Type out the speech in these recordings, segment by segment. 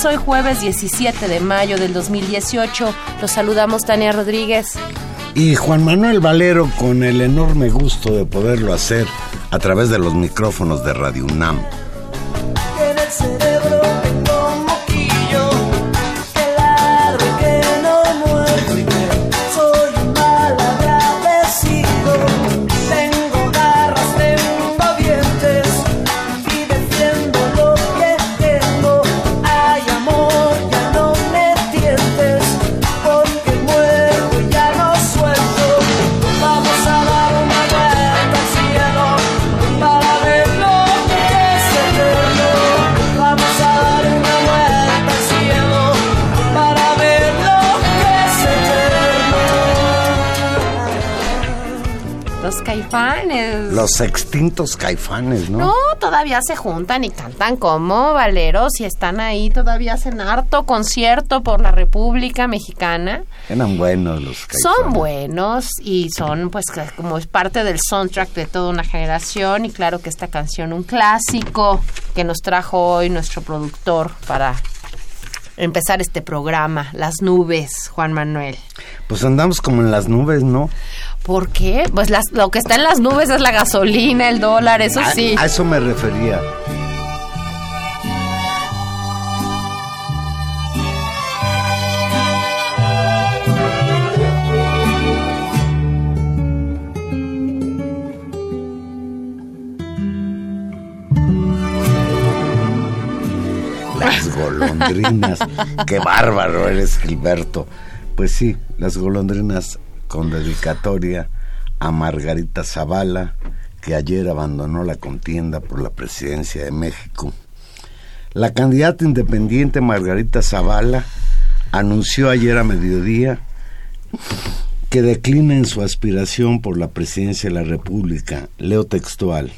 Intermedios. Hoy jueves 17 de mayo del 2018. Los saludamos Tania Rodríguez. Y Juan Manuel Valero con el enorme gusto de poderlo hacer a través de los micrófonos de Radio UNAM. Los extintos caifanes, ¿no? No, todavía se juntan y cantan como valeros y están ahí, todavía hacen harto concierto por la República Mexicana. Eran buenos los caifanes. Son buenos y son pues como es parte del soundtrack de toda una generación y claro que esta canción un clásico que nos trajo hoy nuestro productor para empezar este programa, Las Nubes, Juan Manuel. Pues andamos como en las nubes, ¿no? ¿Por qué? Pues lo que está en las nubes es la gasolina, el dólar, eso sí. A eso me refería. Golondrinas. Qué bárbaro eres, Gilberto. Pues sí, las golondrinas con dedicatoria a Margarita Zavala, que ayer abandonó la contienda por la presidencia de México. La candidata independiente Margarita Zavala anunció ayer a mediodía que declina en su aspiración por la presidencia de la República. Leo textual.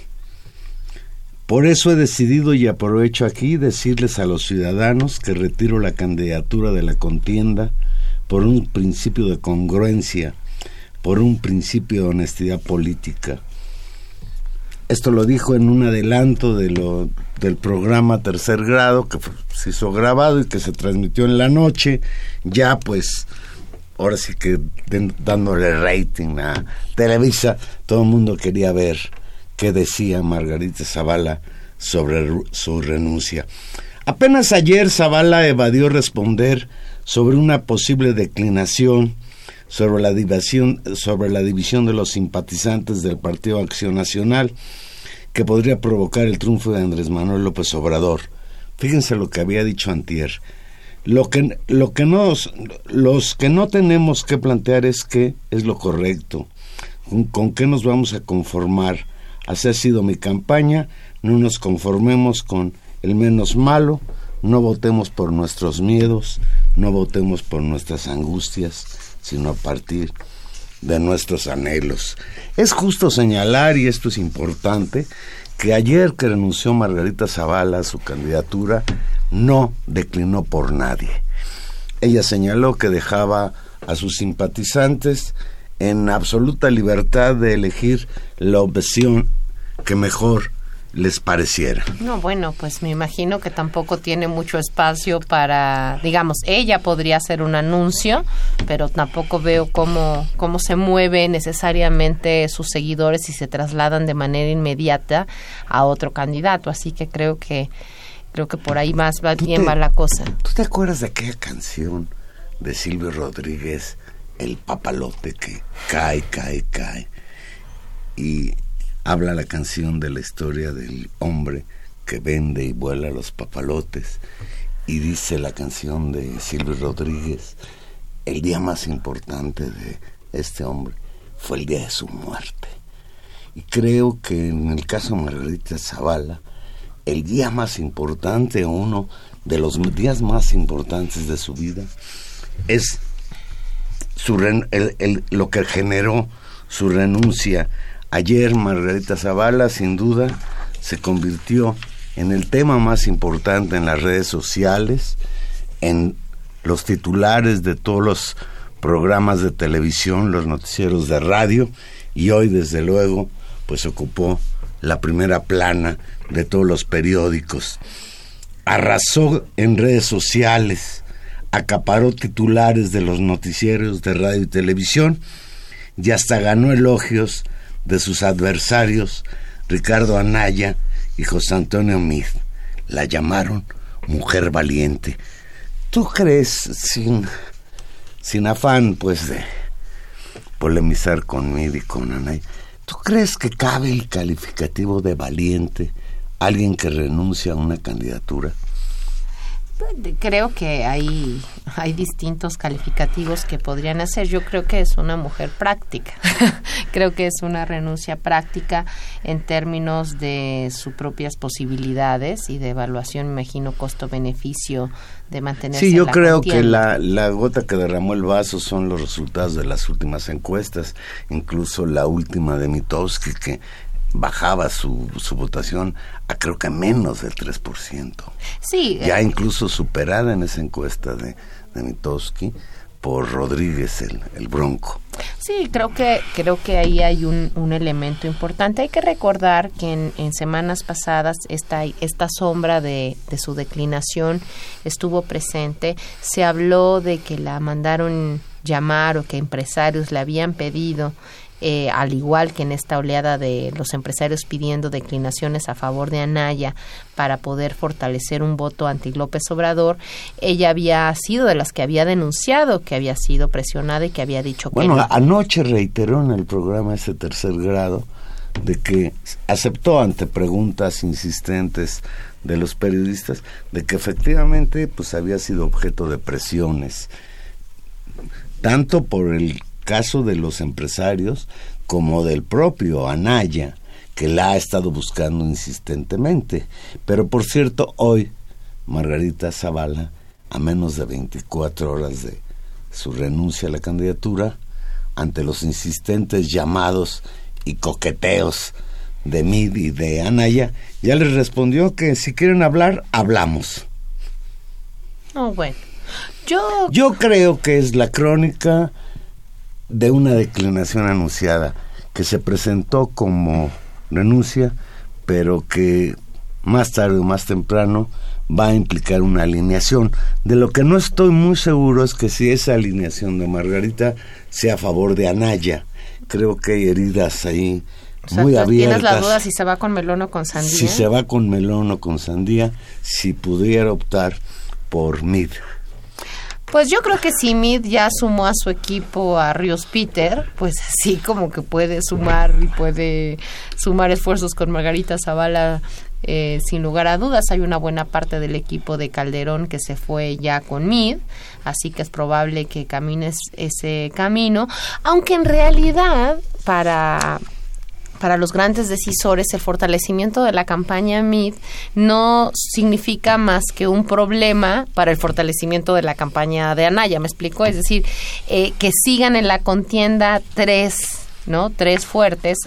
Por eso he decidido y aprovecho aquí decirles a los ciudadanos que retiro la candidatura de la contienda por un principio de congruencia por un principio de honestidad política. Esto lo dijo en un adelanto de lo, del programa Tercer Grado, que se hizo grabado y que se transmitió en la noche, ya pues, ahora sí que dándole rating a Televisa, todo el mundo quería ver qué decía Margarita Zavala sobre su renuncia. Apenas ayer Zavala evadió responder sobre una posible declinación sobre la división, sobre la división de los simpatizantes del Partido Acción Nacional que podría provocar el triunfo de Andrés Manuel López Obrador. Fíjense lo que había dicho Antier. Lo que, lo que los que no tenemos que plantear es qué es lo correcto, con qué nos vamos a conformar. Así ha sido mi campaña, no nos conformemos con el menos malo, no votemos por nuestros miedos, no votemos por nuestras angustias, sino a partir de nuestros anhelos. Es justo señalar, y esto es importante, que ayer que renunció Margarita Zavala a su candidatura, no declinó por nadie. Ella señaló que dejaba a sus simpatizantes en absoluta libertad de elegir la opción que mejor les pareciera. No, bueno, pues me imagino que tampoco tiene mucho espacio para, digamos, ella podría hacer un anuncio, pero tampoco veo cómo, cómo se mueve necesariamente sus seguidores y se trasladan de manera inmediata a otro candidato. Así que creo que creo que por ahí más va bien va la cosa. ¿Tú te acuerdas de aquella canción de Silvio Rodríguez, El papalote que cae, cae, cae? Y habla la canción de la historia del hombre que vende y vuela los papalotes y dice la canción de Silvio Rodríguez, el día más importante de este hombre fue el día de su muerte. Y creo que en el caso de Margarita Zavala, el día más importante, uno de los días más importantes de su vida, es su lo que generó su renuncia Ayer Margarita Zavala, sin duda, se convirtió en el tema más importante en las redes sociales, en los titulares de todos los programas de televisión, los noticieros de radio, y hoy, desde luego, pues ocupó la primera plana de todos los periódicos. Arrasó en redes sociales, acaparó titulares de los noticieros de radio y televisión, y hasta ganó elogios de sus adversarios, Ricardo Anaya y José Antonio Mid. La llamaron mujer valiente. ¿Tú crees, sin, sin afán, pues, de polemizar con Mid y con Anaya, ¿tú crees que cabe el calificativo de valiente alguien que renuncia a una candidatura? Creo que hay, hay distintos calificativos que podrían hacer. Yo creo que es una mujer práctica. creo que es una renuncia práctica en términos de sus propias posibilidades y de evaluación, me imagino, costo-beneficio de mantenerse. Sí, yo creo que la, la gota que derramó el vaso son los resultados de las últimas encuestas, incluso la última de Mitowski, que bajaba su, su votación a creo que menos del 3%. Sí. Ya eh, incluso superada en esa encuesta de, de Mitowski por Rodríguez el, el, Bronco. Sí, creo que creo que ahí hay un, un elemento importante. Hay que recordar que en, en, semanas pasadas esta, esta sombra de, de su declinación estuvo presente. Se habló de que la mandaron llamar o que empresarios le habían pedido eh, al igual que en esta oleada de los empresarios pidiendo declinaciones a favor de Anaya para poder fortalecer un voto anti López Obrador, ella había sido de las que había denunciado que había sido presionada y que había dicho que... Bueno, anoche reiteró en el programa ese tercer grado de que aceptó ante preguntas insistentes de los periodistas de que efectivamente pues había sido objeto de presiones tanto por el caso de los empresarios como del propio Anaya, que la ha estado buscando insistentemente. Pero por cierto, hoy Margarita Zavala, a menos de 24 horas de su renuncia a la candidatura, ante los insistentes llamados y coqueteos de Mid y de Anaya, ya les respondió que si quieren hablar, hablamos. Oh, bueno. Yo... Yo creo que es la crónica de una declinación anunciada que se presentó como renuncia, pero que más tarde o más temprano va a implicar una alineación. De lo que no estoy muy seguro es que si esa alineación de Margarita sea a favor de Anaya. Creo que hay heridas ahí muy abiertas. Tienes la duda si se va con melón o con sandía. Si se va con melón o con sandía, si pudiera optar por Mid. Pues yo creo que si Mid ya sumó a su equipo a Ríos Peter, pues sí como que puede sumar y puede sumar esfuerzos con Margarita Zavala eh, sin lugar a dudas. Hay una buena parte del equipo de Calderón que se fue ya con Mid, así que es probable que camines ese camino, aunque en realidad para para los grandes decisores el fortalecimiento de la campaña MID no significa más que un problema para el fortalecimiento de la campaña de Anaya, ¿me explico? Es decir, eh, que sigan en la contienda tres ¿no? Tres fuertes,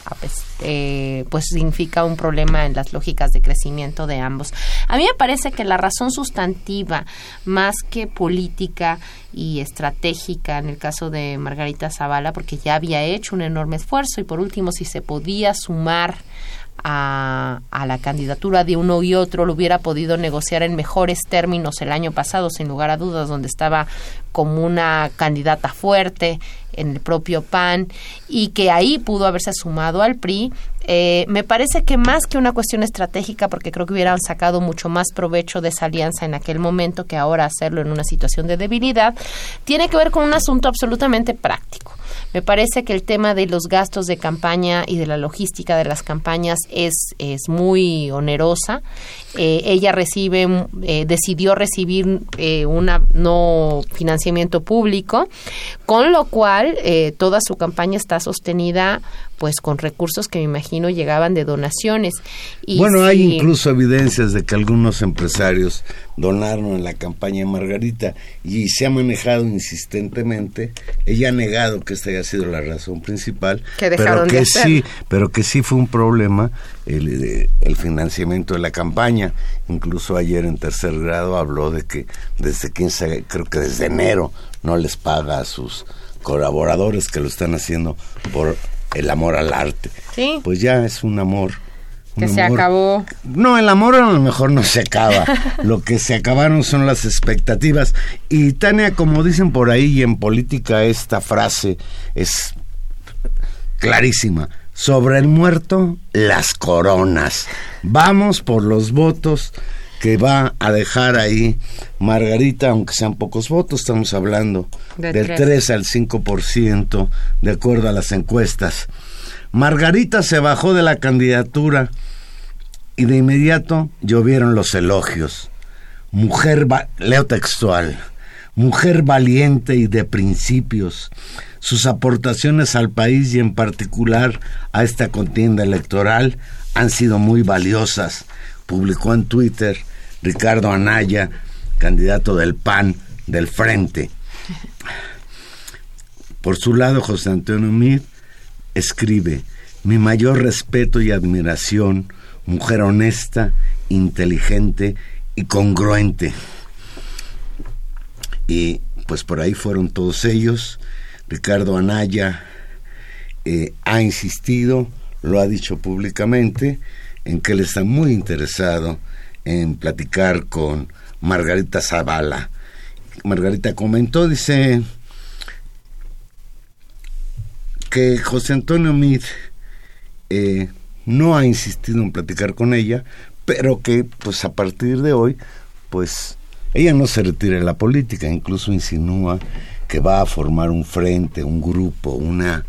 eh, pues significa un problema en las lógicas de crecimiento de ambos. A mí me parece que la razón sustantiva, más que política y estratégica en el caso de Margarita Zavala, porque ya había hecho un enorme esfuerzo y por último, si se podía sumar a, la candidatura de uno y otro lo hubiera podido negociar en mejores términos el año pasado, sin lugar a dudas, donde estaba como una candidata fuerte en el propio PAN y que ahí pudo haberse sumado al PRI. Eh, me parece que más que una cuestión estratégica, porque creo que hubieran sacado mucho más provecho de esa alianza en aquel momento que ahora hacerlo en una situación de debilidad, tiene que ver con un asunto absolutamente práctico. Me parece que el tema de los gastos de campaña y de la logística de las campañas es, es muy onerosa. Eh, ella recibe, eh, decidió recibir eh, una no financiamiento público, con lo cual toda su campaña está sostenida pues con recursos que me imagino llegaban de donaciones. Y bueno, hay incluso evidencias de que algunos empresarios donaron en la campaña de Margarita y se ha manejado insistentemente. Ella ha negado que esta haya sido la razón principal, pero que sí, pero que sí fue un problema el, el financiamiento de la campaña. Incluso ayer en tercer grado habló de que desde 15, creo que desde enero no les paga a sus colaboradores que lo están haciendo por el amor al arte. Sí. Pues ya es un amor. que se acabó. No, el amor a lo mejor no se acaba. lo que se acabaron son las expectativas. Y Tania, como dicen por ahí, y en política esta frase es clarísima. Sobre el muerto, las coronas. Vamos por los votos que va a dejar ahí Margarita, aunque sean pocos votos, estamos hablando del 3 al 5%, de acuerdo a las encuestas. Margarita se bajó de la candidatura y de inmediato llovieron los elogios. Mujer, leo textual, mujer valiente y de principios. Sus aportaciones al país y en particular a esta contienda electoral han sido muy valiosas publicó en Twitter Ricardo Anaya, candidato del PAN del Frente. Por su lado, José Antonio Mir escribe, mi mayor respeto y admiración, mujer honesta, inteligente y congruente. Y pues por ahí fueron todos ellos. Ricardo Anaya eh, ha insistido, lo ha dicho públicamente, en que él está muy interesado en platicar con Margarita Zavala. Margarita comentó, dice que José Antonio Mid eh, no ha insistido en platicar con ella, pero que pues a partir de hoy, pues ella no se retira de la política, incluso insinúa que va a formar un frente, un grupo, una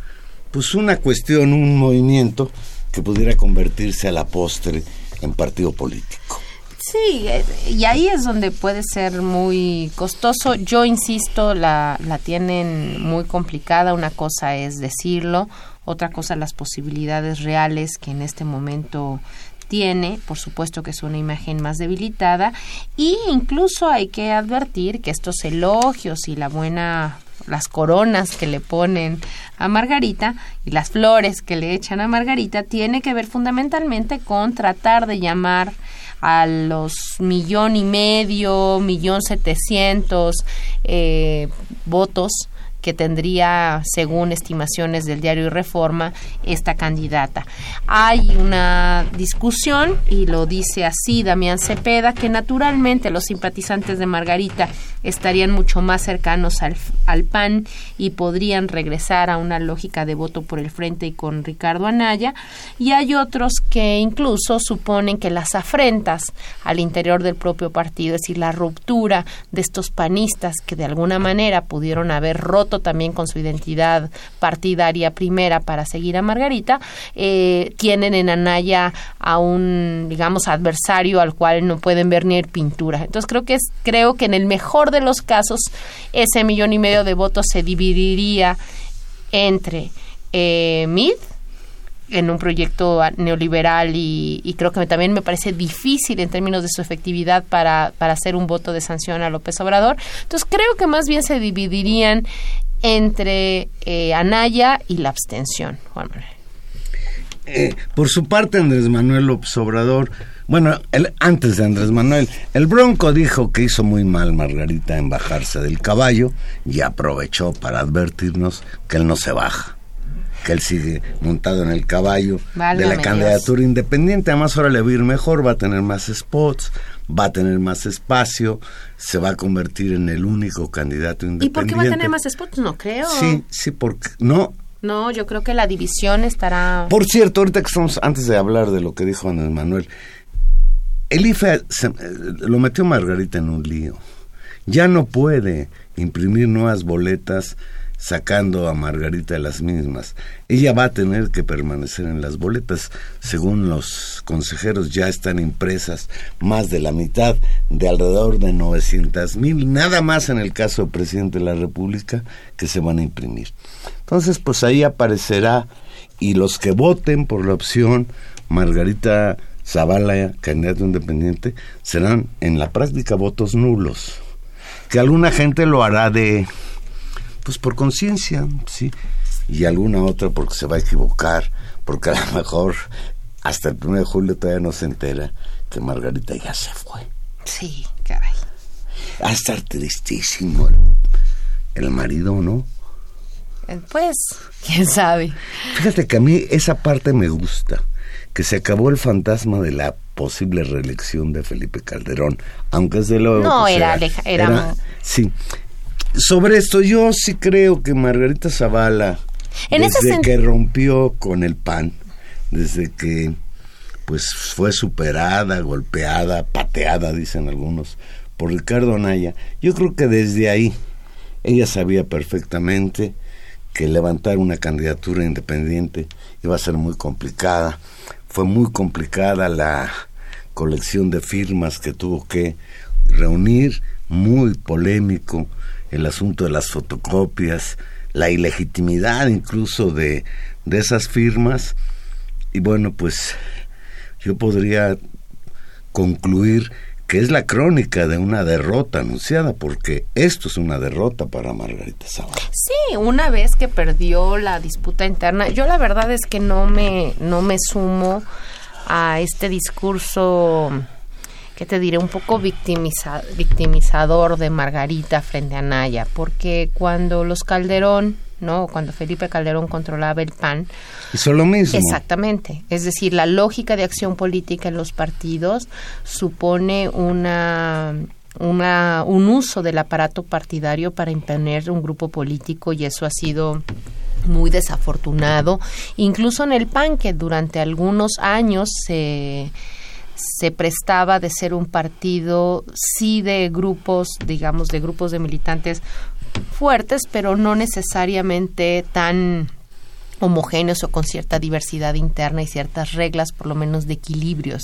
pues una cuestión, un movimiento que pudiera convertirse a la postre en partido político. Sí, y ahí es donde puede ser muy costoso. Yo insisto, la, la tienen muy complicada. Una cosa es decirlo, otra cosa las posibilidades reales que en este momento tiene, por supuesto que es una imagen más debilitada, y incluso hay que advertir que estos elogios y la buena las coronas que le ponen a Margarita y las flores que le echan a Margarita tiene que ver fundamentalmente con tratar de llamar a los millón y medio, millón setecientos eh, votos que tendría, según estimaciones del diario Reforma, esta candidata. Hay una discusión, y lo dice así Damián Cepeda, que naturalmente los simpatizantes de Margarita estarían mucho más cercanos al, al PAN y podrían regresar a una lógica de voto por el frente y con Ricardo Anaya, y hay otros que incluso suponen que las afrentas al interior del propio partido, es decir, la ruptura de estos panistas que de alguna manera pudieron haber roto también con su identidad partidaria primera para seguir a Margarita, eh, tienen en Anaya a un, digamos, adversario al cual no pueden ver ni pintura. Entonces creo que es, creo que en el mejor de los casos ese millón y medio de votos se dividiría entre eh, Mid en un proyecto neoliberal y, creo que también me parece difícil en términos de su efectividad para, para hacer un voto de sanción a López Obrador. Entonces creo que más bien se dividirían entre eh, Anaya y la abstención, Juan Manuel. Eh, por su parte, Andrés Manuel López Obrador, bueno, el, antes de Andrés Manuel, el Bronco dijo que hizo muy mal Margarita en bajarse del caballo y aprovechó para advertirnos que él no se baja que él sigue montado en el caballo de la candidatura independiente. Además, ahora le va a ir mejor, va a tener más spots, va a tener más espacio, se va a convertir en el único candidato independiente. ¿Y por qué va a tener más spots? No creo. Sí, sí, porque no. No, yo creo que la división estará. Por cierto, ahorita que estamos, antes de hablar de lo que dijo Andrés Manuel, el IFE eh, lo metió Margarita en un lío. Ya no puede imprimir nuevas boletas sacando a Margarita de las mismas. Ella va a tener que permanecer en las boletas. Según los consejeros ya están impresas más de la mitad, de alrededor de 900 mil, nada más en el caso del presidente de la República, que se van a imprimir. Entonces, pues ahí aparecerá y los que voten por la opción Margarita Zavala, candidato independiente, serán en la práctica votos nulos. Que alguna gente lo hará de pues por conciencia, sí, y alguna otra porque se va a equivocar, porque a lo mejor hasta el 1 de julio todavía no se entera que Margarita ya se fue. Sí, caray. Va a estar tristísimo el, marido, ¿no? Eh, pues, quién sabe. Fíjate que a mí esa parte me gusta, que se acabó el fantasma de la posible reelección de Felipe Calderón, aunque es de lo... No, era, era, era, Sí, sobre esto, yo sí creo que Margarita Zavala, desde que rompió con el PAN, desde que pues fue superada, golpeada, pateada, dicen algunos, por Ricardo Anaya, yo creo que desde ahí ella sabía perfectamente que levantar una candidatura independiente iba a ser muy complicada. Fue muy complicada la colección de firmas que tuvo que reunir, muy polémico el asunto de las fotocopias, la ilegitimidad incluso de, de esas firmas. Y bueno, pues yo podría concluir que es la crónica de una derrota anunciada, porque esto es una derrota para Margarita Zavala. Sí, una vez que perdió la disputa interna, yo la verdad es que no me, no me sumo a este discurso que te diré, un poco victimizador de Margarita frente a Naya, porque cuando los Calderón, ¿no? Cuando Felipe Calderón controlaba el PAN. Hizo lo mismo. Exactamente. Es decir, la lógica de acción política en los partidos supone una una, un uso del aparato partidario para imponer un grupo político y eso ha sido muy desafortunado, incluso en el PAN que durante algunos años se se prestaba de ser un partido, sí de grupos, digamos, de grupos de militantes fuertes, pero no necesariamente tan homogéneos o con cierta diversidad interna y ciertas reglas, por lo menos de equilibrios,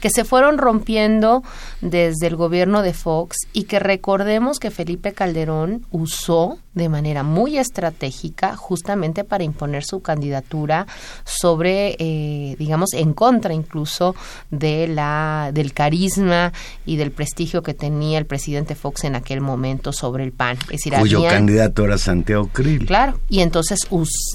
que se fueron rompiendo desde el gobierno de Fox y que recordemos que Felipe Calderón usó de manera muy estratégica justamente para imponer su candidatura sobre, eh, digamos, en contra incluso de la, del carisma y del prestigio que tenía el presidente Fox en aquel momento sobre el PAN. Es decir, Cuyo candidato era Santiago Krill. Claro, y entonces,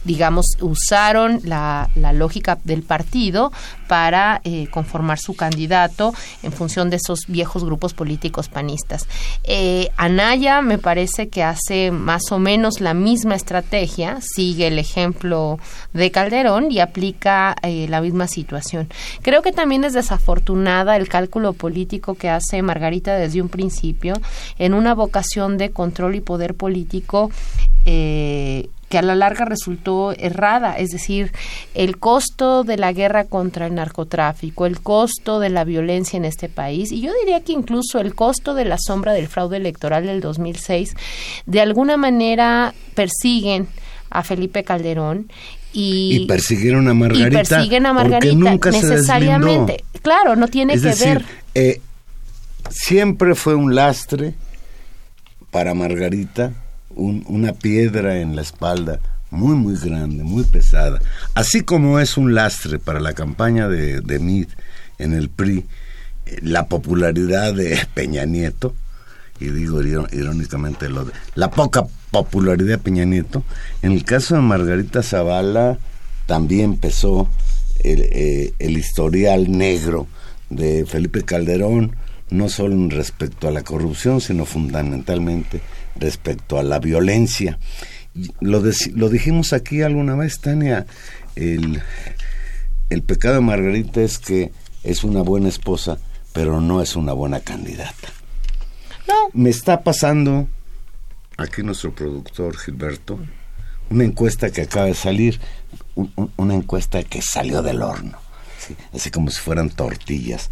digamos, usaron la, la, lógica del partido para eh, conformar su candidato en función de esos viejos grupos políticos panistas. Eh, Anaya me parece que hace más o menos la misma estrategia, sigue el ejemplo de Calderón y aplica eh, la misma situación. Creo que también es desafortunada el cálculo político que hace Margarita desde un principio en una vocación de control y poder político eh, que a la larga resultó errada, es decir, el costo de la guerra contra el narcotráfico, el costo de la violencia en este país, y yo diría que incluso el costo de la sombra del fraude electoral del 2006, de alguna manera persiguen a Felipe Calderón y, persiguieron a Margarita. Y persiguen a Margarita necesariamente. claro, no tiene que ver. Eh, siempre fue un lastre para Margarita una piedra en la espalda muy, muy grande, muy pesada. Así como es un lastre para la campaña de, de en el PRI, eh, la popularidad de Peña Nieto, y digo irónicamente lo de la poca popularidad de Peña Nieto, en el caso de Margarita Zavala también pesó el, eh, el historial negro de Felipe Calderón, no solo en respecto a la corrupción, sino fundamentalmente respecto a la violencia. Lo, lo dijimos aquí alguna vez, Tania, el, el pecado de Margarita es que es una buena esposa, pero no es una buena candidata. No. Me está pasando, aquí nuestro productor Gilberto, una encuesta que acaba de salir, una encuesta que salió del horno, así como si fueran tortillas.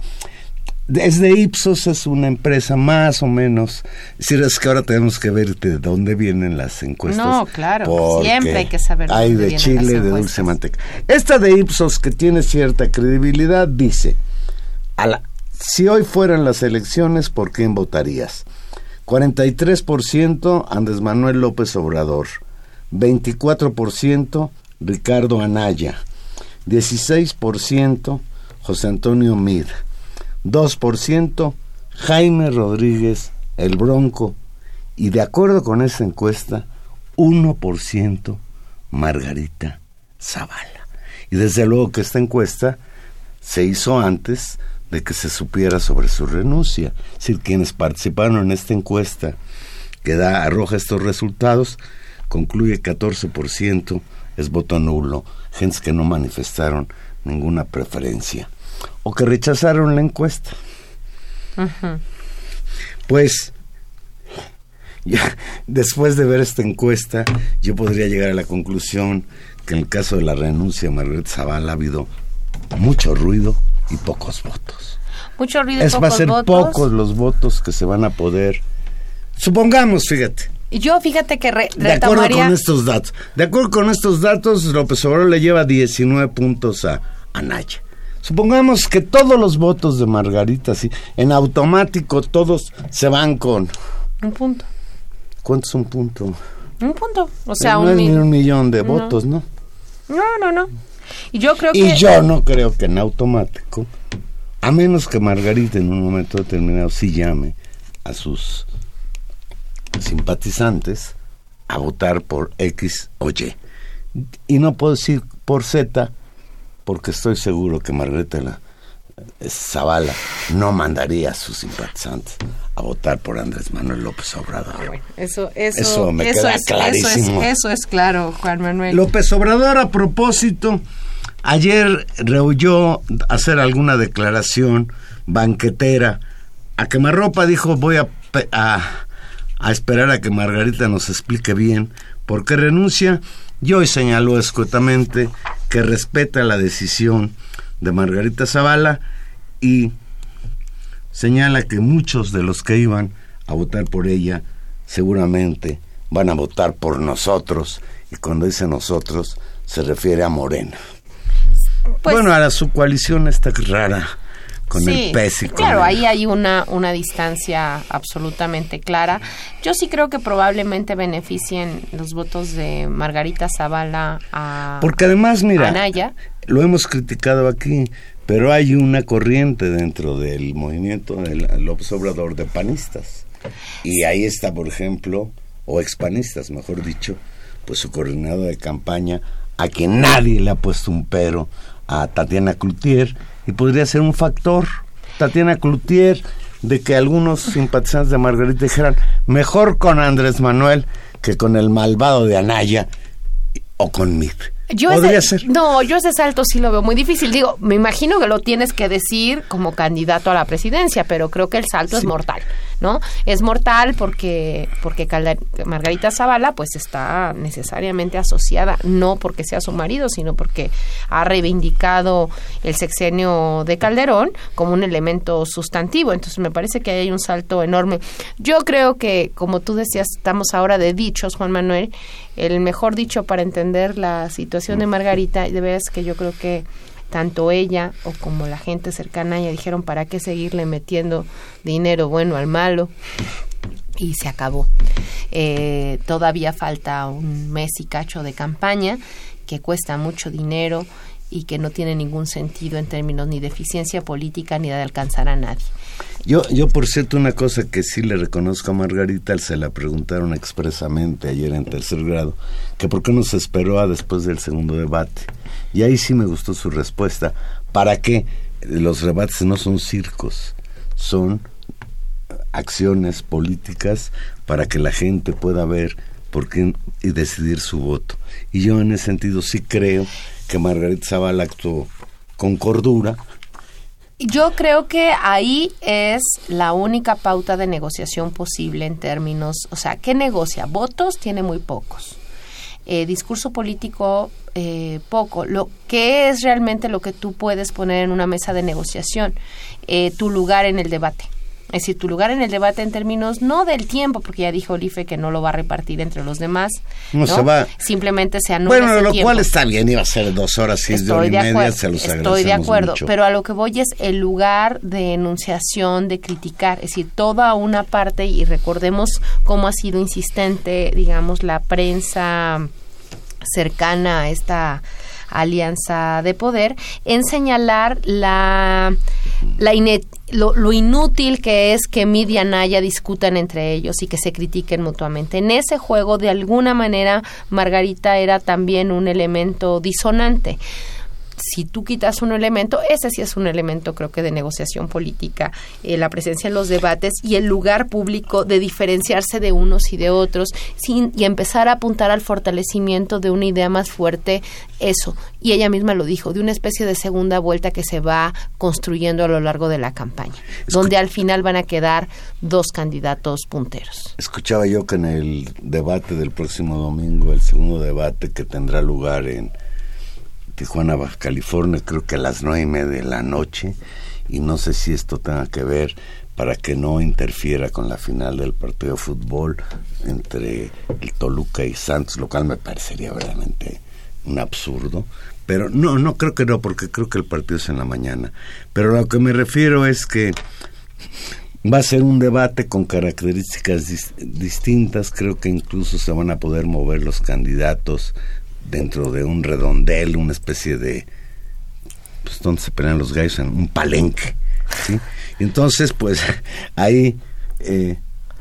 Desde Ipsos es una empresa más o menos. Es decir, es que ahora tenemos que ver de dónde vienen las encuestas. No, claro, siempre hay que saber de Hay de Chile, de dulce manteca. Esta de Ipsos, que tiene cierta credibilidad, dice: a la, si hoy fueran las elecciones, ¿por quién votarías? 43% Andrés Manuel López Obrador, 24% Ricardo Anaya, 16% José Antonio Mir, 2% Jaime Rodríguez el Bronco y de acuerdo con esa encuesta, 1% Margarita Zavala. Y desde luego que esta encuesta se hizo antes de que se supiera sobre su renuncia. Es decir, quienes participaron en esta encuesta que da, arroja estos resultados, concluye 14% es voto nulo, gentes que no manifestaron ninguna preferencia o que rechazaron la encuesta. Pues, después de ver esta encuesta, yo podría llegar a la conclusión que en el caso de la renuncia de Margaret Zavala ha habido mucho ruido y pocos votos. Mucho ruido y es, pocos va a ser pocos los votos que se van a poder. Supongamos, fíjate. Yo fíjate que De acuerdo con estos datos. De acuerdo con estos datos, López Obrador le lleva 19 puntos a, a Naya. Supongamos que todos los votos de Margarita, sí, en automático todos se van con... Un punto. ¿Cuánto es un punto? Un punto. O sea, no un, es ni un millón de votos, ¿no? No, no, no. Y yo creo y que... yo no creo que en automático, a menos que Margarita en un momento determinado sí llame a sus simpatizantes a votar por X o Y. Y no puedo decir por Z porque estoy seguro que Margarita eh, Zavala no mandaría a sus simpatizantes a votar por Andrés Manuel López Obrador. eso, eso, me queda es, clarísimo. Eso es, claro, Juan Manuel. López Obrador, a propósito, ayer rehuyó hacer alguna declaración banquetera. A quemarropa dijo, voy a, a esperar a que Margarita nos explique bien por qué renuncia y hoy señaló escuetamente que respeta la decisión de Margarita Zavala y señala que muchos de los que iban a votar por ella seguramente van a votar por nosotros y cuando dice nosotros se refiere a Morena. Pues bueno, ahora su coalición está rara con el y con Claro, el- ahí hay una, una distancia absolutamente clara. Yo sí creo que probablemente beneficien los votos de Margarita Zavala a, Porque además, mira, Anaya. lo hemos criticado aquí, pero hay una corriente dentro del movimiento del López Obrador de panistas. Y ahí está, por ejemplo, o expanistas, mejor dicho, pues su coordinador de campaña, a quien nadie le ha puesto un pero, a Tatiana Cloutier, y podría ser un factor, Tatiana Cloutier, de que algunos simpatizantes de Margarita dijeran, mejor con Andrés Manuel que con el malvado de Anaya o con Mit. Yo Podría ese, ser. No, yo ese salto sí lo veo muy difícil. Digo, me imagino que lo tienes que decir como candidato a la presidencia, pero creo que el salto es mortal, ¿no? Es mortal porque porque Margarita Zavala pues está necesariamente asociada, no porque sea su marido, sino porque ha reivindicado el sexenio de Calderón como un elemento sustantivo. Entonces me parece que ahí hay un salto enorme. Yo creo que, como tú decías, estamos ahora de dichos, Juan Manuel, el mejor dicho para entender la situación de Margarita, y de veras que yo creo que tanto ella o como la gente cercana a ella dijeron para qué seguirle metiendo dinero bueno al malo. y se acabó. Eh, todavía falta un mes y cacho de campaña que cuesta mucho dinero y que no tiene ningún sentido en términos ni de eficiencia política ni de alcanzar a nadie. Yo, yo por cierto, una cosa que sí le reconozco a Margarita, se la preguntaron expresamente ayer en tercer grado, que por qué no se esperó a después del segundo debate. Y ahí sí me gustó su respuesta. ¿Para qué? Los debates no son circos, son acciones políticas para que la gente pueda ver por qué y decidir su voto. Y yo en ese sentido sí creo que Margarita Zavala actuó con cordura. Yo creo que ahí es la única pauta de negociación posible en términos, o sea, ¿qué negocia? Votos tiene muy pocos. Eh, discurso político eh, poco. Lo que es realmente lo que tú puedes poner en una mesa de negociación, eh, tu lugar en el debate. Es decir, tu lugar en el debate en términos no del tiempo, porque ya dijo Olife que no lo va a repartir entre los demás. No, se va. Simplemente se anula Bueno, lo cual está bien, iba a ser dos horas, y de hora y media, se los Estoy de acuerdo, pero a lo que voy es el lugar de enunciación, de criticar, es decir, toda una parte, y recordemos cómo ha sido insistente, digamos, la prensa cercana a esta alianza de poder, en señalar la, la lo, inútil que es que Mid y Anaya discutan entre ellos y que se critiquen mutuamente. En ese juego, de alguna manera, Margarita era también un elemento disonante si tú quitas un elemento, ese sí es un elemento creo que de negociación política, eh, la presencia en los debates y el lugar público de diferenciarse de unos y de otros sin, y empezar a apuntar al fortalecimiento de una idea más fuerte, eso. Y ella misma lo dijo, de una especie de segunda vuelta que se va construyendo a lo largo de la campaña, donde al final van a quedar dos candidatos punteros. Escuchaba yo que en el debate del próximo domingo, el segundo debate que tendrá lugar en Tijuana, Baja California, creo que a las nueve y media de la noche, y no sé si esto tenga que ver para que no interfiera con la final del partido de fútbol entre el Toluca y Santos, lo cual me parecería verdaderamente un absurdo. Pero no, no creo que no, porque creo que el partido es en la mañana. Pero lo que me refiero es que va a ser un debate con características distintas. Creo que incluso se van a poder mover los candidatos dentro de un redondel, una especie de, pues donde se pelean los gallos, en un palenque. ¿sí? Entonces, pues ahí eh,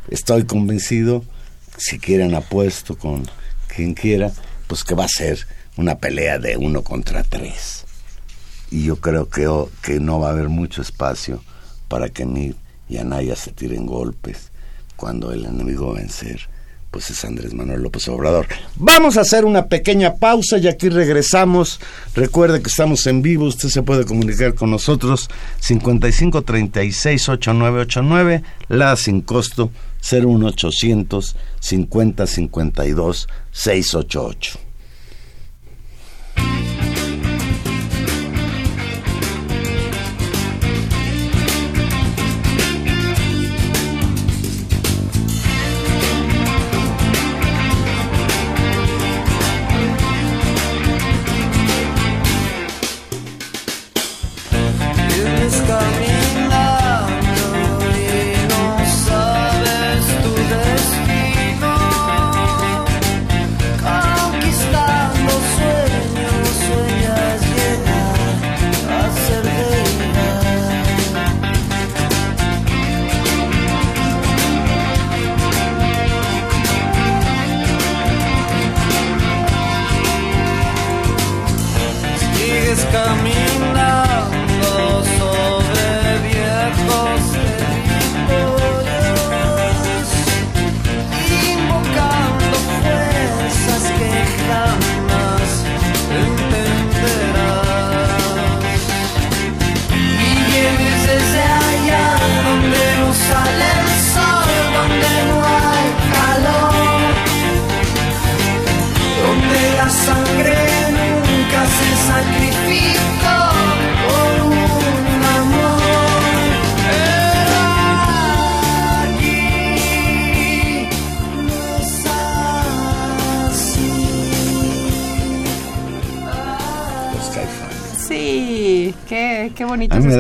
estoy convencido, si quieren apuesto con quien quiera, pues que va a ser una pelea de uno contra tres. Y yo creo que, oh, que no va a haber mucho espacio para que ni y Anaya se tiren golpes cuando el enemigo vencer pues es Andrés Manuel López Obrador. Vamos a hacer una pequeña pausa y aquí regresamos. Recuerde que estamos en vivo, usted se puede comunicar con nosotros 55 36 8989, la sin costo 01800 50 52 688.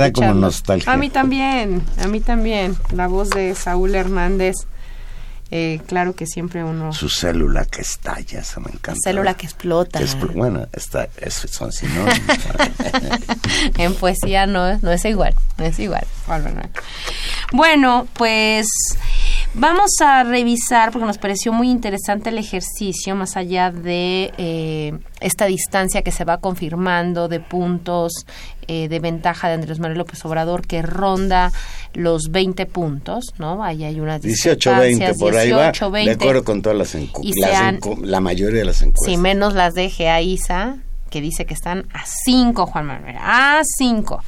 Da como nostalgia. A mí también, a mí también. La voz de Saúl Hernández Eh, claro que siempre uno... Su célula que estalla, eso me encanta. Célula que explota. bueno, está, es, son sinónimos. en poesía no, no es igual, no es igual. Bueno, pues vamos a revisar, porque nos pareció muy interesante el ejercicio, más allá de eh, esta distancia que se va confirmando de puntos eh, de ventaja de Andrés Manuel López Obrador, que ronda los 20 puntos, ¿no? Ahí hay una 18, 20, por ahí va, de acuerdo con todas las, encuestas, la mayoría de las encuestas. Sí, menos las de Isa, que dice que están a 5, Juan Manuel, a 5.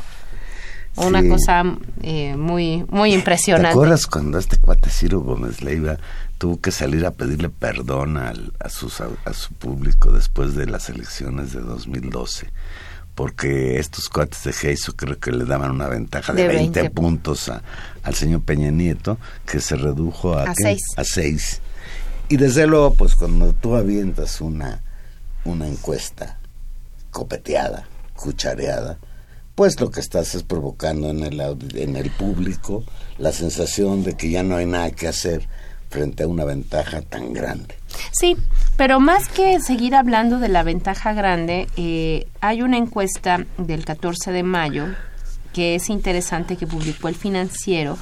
Una cosa eh, muy muy impresionante. ¿Te acuerdas cuando este cuate Ciro Gómez Leiva tuvo que salir a pedirle perdón al, a, sus, a, su público después de las elecciones de 2012? Porque estos cuates de Geiso creo que le daban una ventaja de, 20, puntos a, al señor Peña Nieto, que se redujo a, 6. a seis. Y desde luego, pues cuando tú avientas una, una encuesta copeteada, cuchareada, pues lo que estás es provocando en el, en el público la sensación de que ya no hay nada que hacer frente a una ventaja tan grande. Sí, pero más que seguir hablando de la ventaja grande, eh, hay una encuesta del 14 de mayo que es interesante que publicó el financiero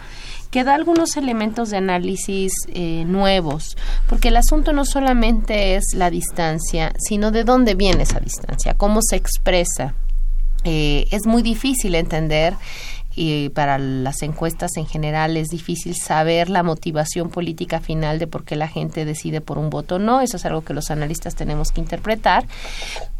que da algunos elementos de análisis eh, nuevos, porque el asunto no solamente es la distancia, sino de dónde viene esa distancia, cómo se expresa eh, es muy difícil entender y para las encuestas en general es difícil saber la motivación política final de por qué la gente decide por un voto o no. Eso es algo que los analistas tenemos que interpretar.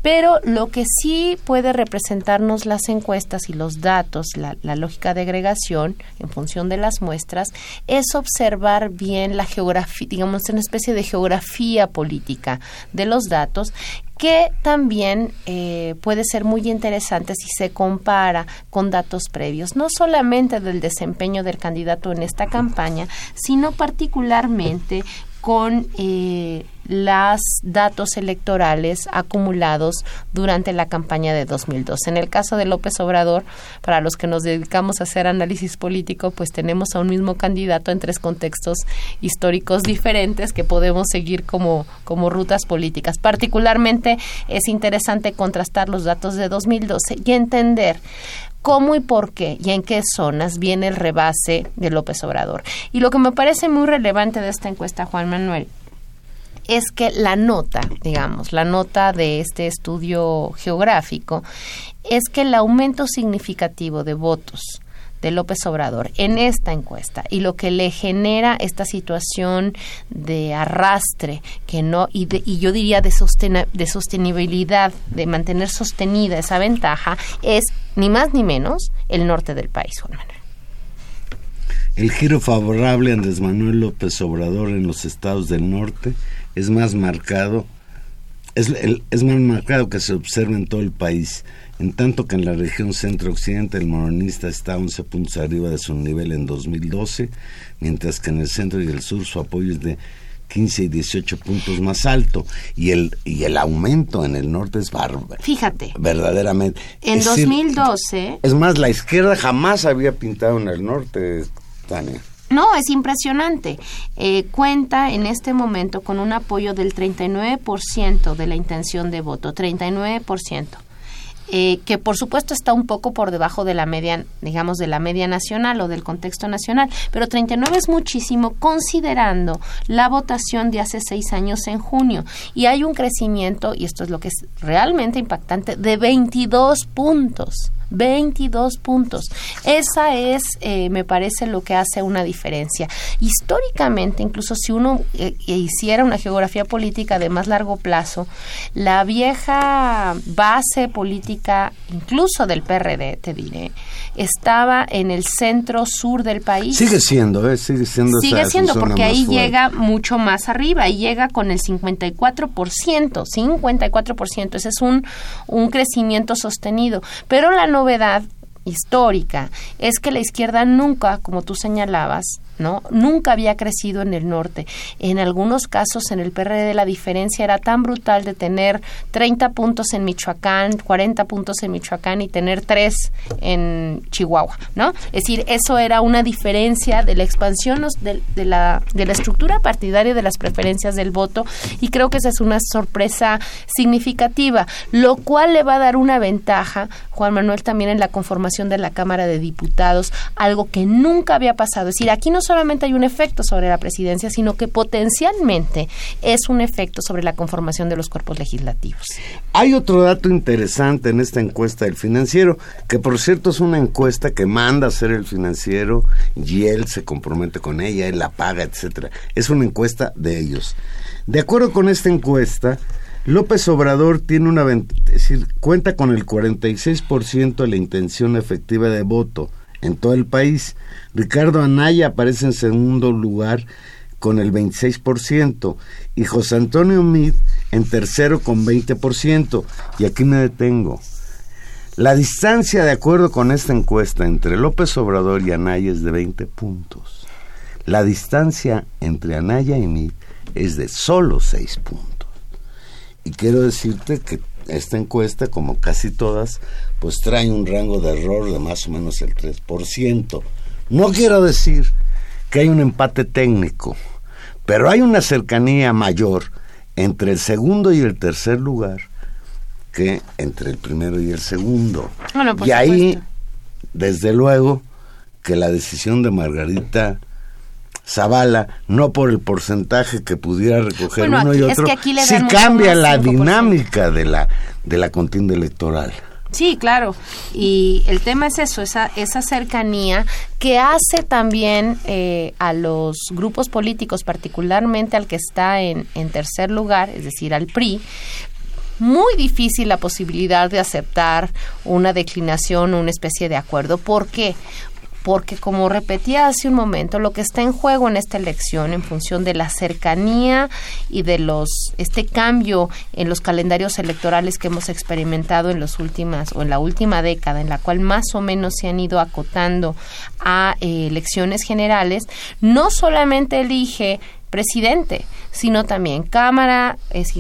Pero lo que sí puede representarnos las encuestas y los datos, la, lógica de agregación en función de las muestras, es observar bien la geografía, digamos, una especie de geografía política de los datos que también eh, puede ser muy interesante si se compara con datos previos, no solamente del desempeño del candidato en esta campaña, sino particularmente con eh, los datos electorales acumulados durante la campaña de 2002. En el caso de López Obrador, para los que nos dedicamos a hacer análisis político, pues tenemos a un mismo candidato en tres contextos históricos diferentes que podemos seguir como, como rutas políticas. Particularmente es interesante contrastar los datos de 2012 y entender cómo y por qué y en qué zonas viene el rebase de López Obrador. Y lo que me parece muy relevante de esta encuesta, Juan Manuel, es que la nota, digamos, la nota de este estudio geográfico, es que el aumento significativo de votos de López Obrador en esta encuesta y lo que le genera esta situación de arrastre que no y, y yo diría de, de sostenibilidad de mantener sostenida esa ventaja es ni más ni menos el norte del país Juan Manuel. El giro favorable a Andrés Manuel López Obrador en los estados del norte es más marcado es, es más marcado que se observa en todo el país en tanto que en la región centro-occidente el moronista está 11 puntos arriba de su nivel en 2012, mientras que en el centro y el sur su apoyo es de 15 y 18 puntos más alto y el y el aumento en el norte es bárbaro. Fíjate. Verdaderamente. En 2012. es más, la izquierda jamás había pintado en el norte, Tania. No, es impresionante. Eh, cuenta en este momento con un apoyo del 39% de la intención de voto, 39%. Eh, que por supuesto está un poco por debajo de la media, digamos, de la media nacional o del contexto nacional, pero 39 es muchísimo considerando la votación de hace seis años en junio. Y hay un crecimiento, y esto es lo que es realmente impactante, de 22 puntos. 22 puntos. Esa es, eh, me parece, lo que hace una diferencia. Históricamente, incluso si uno eh, hiciera una geografía política de más largo plazo, la vieja base política, incluso del PRD, te diré, estaba en el centro sur del país. Sigue siendo, ¿eh? sigue siendo. Sigue siendo, porque ahí llega mucho más arriba, y llega con el 54%, 54%, ese es un, un crecimiento sostenido. Pero la novedad histórica es que la izquierda nunca, como tú señalabas, ¿no? Nunca había crecido en el norte. En algunos casos en el PRD la diferencia era tan brutal de tener 30 puntos en Michoacán, 40 puntos en Michoacán y tener 3 en Chihuahua, ¿no? Es decir, eso era una diferencia de la expansión de, de, la, de la estructura partidaria de las preferencias del voto y creo que esa es una sorpresa significativa, lo cual le va a dar una ventaja, Juan Manuel, también en la conformación de la Cámara de Diputados, algo que nunca había pasado. Es decir, aquí no solamente hay un efecto sobre la presidencia, sino que potencialmente es un efecto sobre la conformación de los cuerpos legislativos. Hay otro dato interesante en esta encuesta del financiero, que por cierto es una encuesta que manda a hacer el financiero y él se compromete con ella, él la paga, etcétera. Es una encuesta de ellos. De acuerdo con esta encuesta, López Obrador tiene una cuenta con el 46% de la intención efectiva de voto en todo el país. Ricardo Anaya aparece en segundo lugar con el 26% y José Antonio Mid en tercero con 20%. Y aquí me detengo. La distancia, de acuerdo con esta encuesta, entre López Obrador y Anaya es de 20 puntos. La distancia entre Anaya y Mid es de solo 6 puntos. Y quiero decirte que esta encuesta, como casi todas, pues trae un rango de error de más o menos el 3%. No quiero decir que hay un empate técnico, pero hay una cercanía mayor entre el segundo y el tercer lugar que entre el primero y el segundo. y ahí, desde luego, que la decisión de Margarita Zavala, no por el porcentaje que pudiera recoger uno y otro, sí cambia la dinámica de la, de la contienda electoral. Sí, claro. Y el tema es eso, esa, esa cercanía que hace también eh, a los grupos políticos, particularmente al que está en, en tercer lugar, es decir, al PRI, muy difícil la posibilidad de aceptar una declinación una especie de acuerdo. ¿Por qué? Porque como repetía hace un momento, lo que está en juego en esta elección en función de la cercanía y de los este cambio en los calendarios electorales que hemos experimentado en las últimas o en la última década en la cual más o menos se han ido acotando a eh, elecciones generales, no solamente elige presidente, sino también Cámara, es,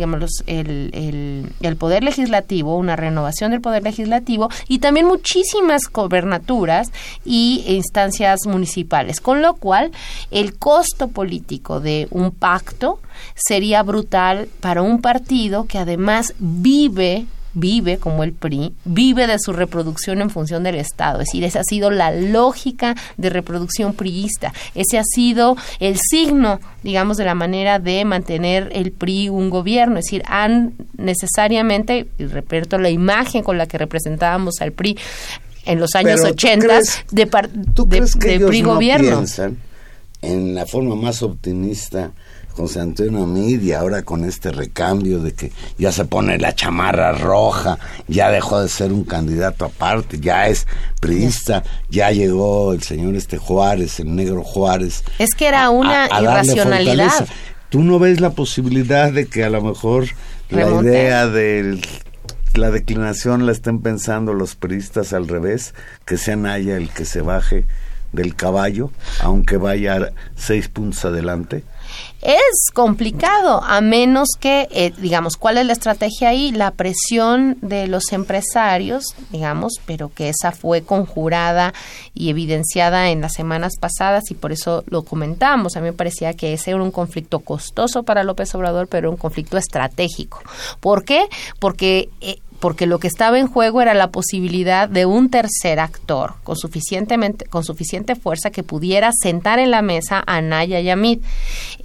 el, el, Poder Legislativo, una renovación del Poder Legislativo y también muchísimas gobernaturas y instancias municipales, con lo cual el costo político de un pacto sería brutal para un partido que además vive vive como el PRI, vive de su reproducción en función del Estado. Es decir, esa ha sido la lógica de reproducción priista. Ese ha sido el signo, digamos, de la manera de mantener el PRI un gobierno. Es decir, han necesariamente, y repito la imagen con la que representábamos al PRI en los años 80 de, de, PRI gobierno. en la forma más optimista José Antonio Amid y ahora con este recambio de que ya se pone la chamarra roja, ya dejó de ser un candidato aparte, ya es priista, ya llegó el señor este Juárez, el negro Juárez. Es que era una irracionalidad. ¿Tú no ves la posibilidad de que a lo mejor la idea de la declinación la estén pensando los priistas al revés, que sea Naya el que se baje del caballo, aunque vaya seis puntos adelante? Es complicado, a menos que, eh, digamos, ¿cuál es la estrategia ahí? La presión de los empresarios, digamos, pero que esa fue conjurada y evidenciada en las semanas pasadas y por eso lo comentamos. A mí me parecía que ese era un conflicto costoso para López Obrador, pero un conflicto estratégico. ¿Por qué? Porque... Eh, porque lo que estaba en juego era la posibilidad de un tercer actor con suficientemente con suficiente fuerza que pudiera sentar en la mesa a Naya y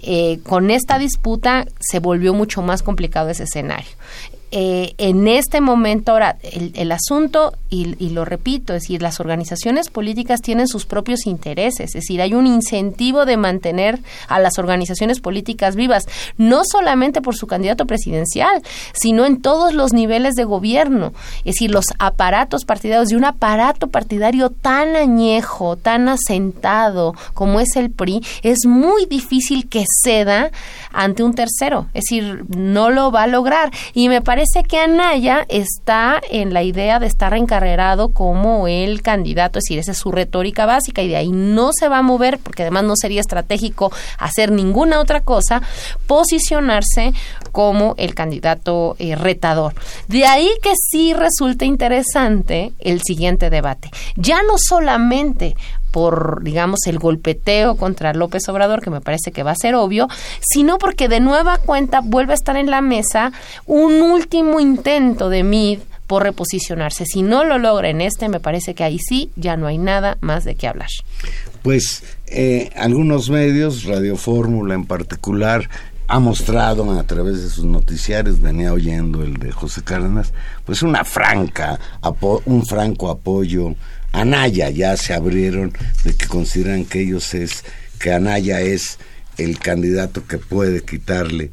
eh, con esta disputa se volvió mucho más complicado ese escenario. Eh, en este momento ahora el, asunto, y, lo repito, es decir, las organizaciones políticas tienen sus propios intereses, es decir, hay un incentivo de mantener a las organizaciones políticas vivas, no solamente por su candidato presidencial, sino en todos los niveles de gobierno, es decir, los aparatos partidarios, de un aparato partidario tan añejo, tan asentado como es el PRI, es muy difícil que ceda ante un tercero, es decir, no lo va a lograr. Y me parece parece que Anaya está en la idea de estar encarrerado como el candidato, es decir, esa es su retórica básica y de ahí no se va a mover porque además no sería estratégico hacer ninguna otra cosa, posicionarse como el candidato eh, retador. De ahí que sí resulta interesante el siguiente debate. Ya no solamente por, digamos, el golpeteo contra López Obrador, que me parece que va a ser obvio, sino porque de nueva cuenta vuelve a estar en la mesa un último intento de Mid por reposicionarse. Si no lo logra en este, me parece que ahí sí ya no hay nada más de qué hablar. Pues eh, algunos medios, Radio Fórmula en particular, ha mostrado a través de sus noticiarios, venía oyendo el de José Cárdenas, pues una franca, un franco apoyo Anaya ya se abrieron de que consideran que ellos es, que Anaya es el candidato que puede quitarle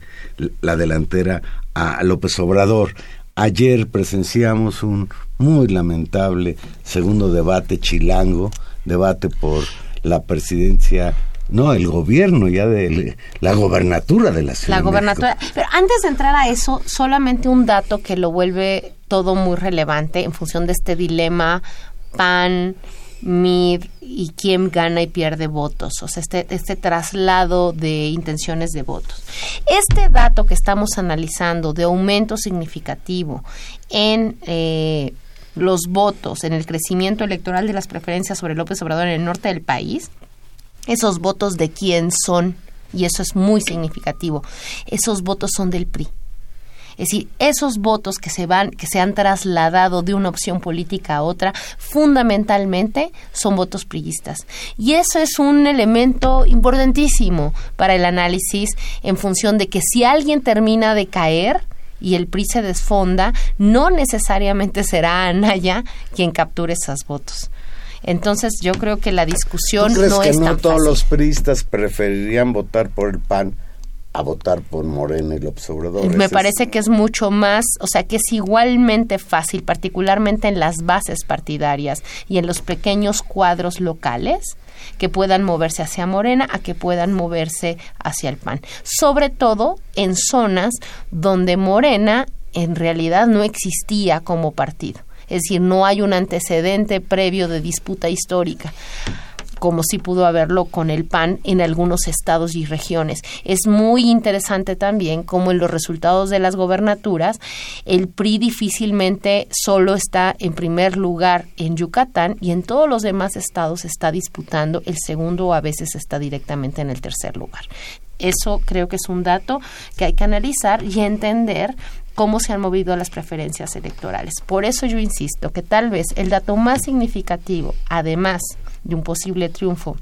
la delantera a López Obrador. Ayer presenciamos un muy lamentable segundo debate chilango, debate por la presidencia no, el gobierno ya de la gobernatura de la ciudad. La gobernatura. Pero antes de entrar a eso, solamente un dato que lo vuelve todo muy relevante en función de este dilema PAN, MIR y quién gana y pierde votos, o sea, este, este traslado de intenciones de votos. Este dato que estamos analizando de aumento significativo en eh, los votos, en el crecimiento electoral de las preferencias sobre López Obrador en el norte del país, esos votos de quién son, y eso es muy significativo, esos votos son del PRI. Es decir, esos votos que se van, que se han trasladado de una opción política a otra, fundamentalmente son votos priistas. Y eso es un elemento importantísimo para el análisis en función de que si alguien termina de caer, y el PRI se desfonda, no necesariamente será Anaya quien capture esos votos. Entonces yo creo que la discusión ¿Tú crees no que es no todos los priistas preferirían votar por el PAN a votar por Morena y López Obrador. Me parece que es mucho más, o sea, que es igualmente fácil, particularmente en las bases partidarias y en los pequeños cuadros locales, que puedan moverse hacia Morena a que puedan moverse hacia el PAN. Sobre todo en zonas donde Morena en realidad no existía como partido. Es decir, no hay un antecedente previo de disputa histórica como sí pudo haberlo con el PAN en algunos estados y regiones. Es muy interesante también como en los resultados de las gobernaturas el PRI difícilmente solo está en primer lugar en Yucatán y en todos los demás estados está disputando el segundo o a veces está directamente en el tercer lugar. Eso creo que es un dato que hay que analizar y entender cómo se han movido las preferencias electorales. Por eso yo insisto que tal vez el dato más significativo, además de un posible triunfo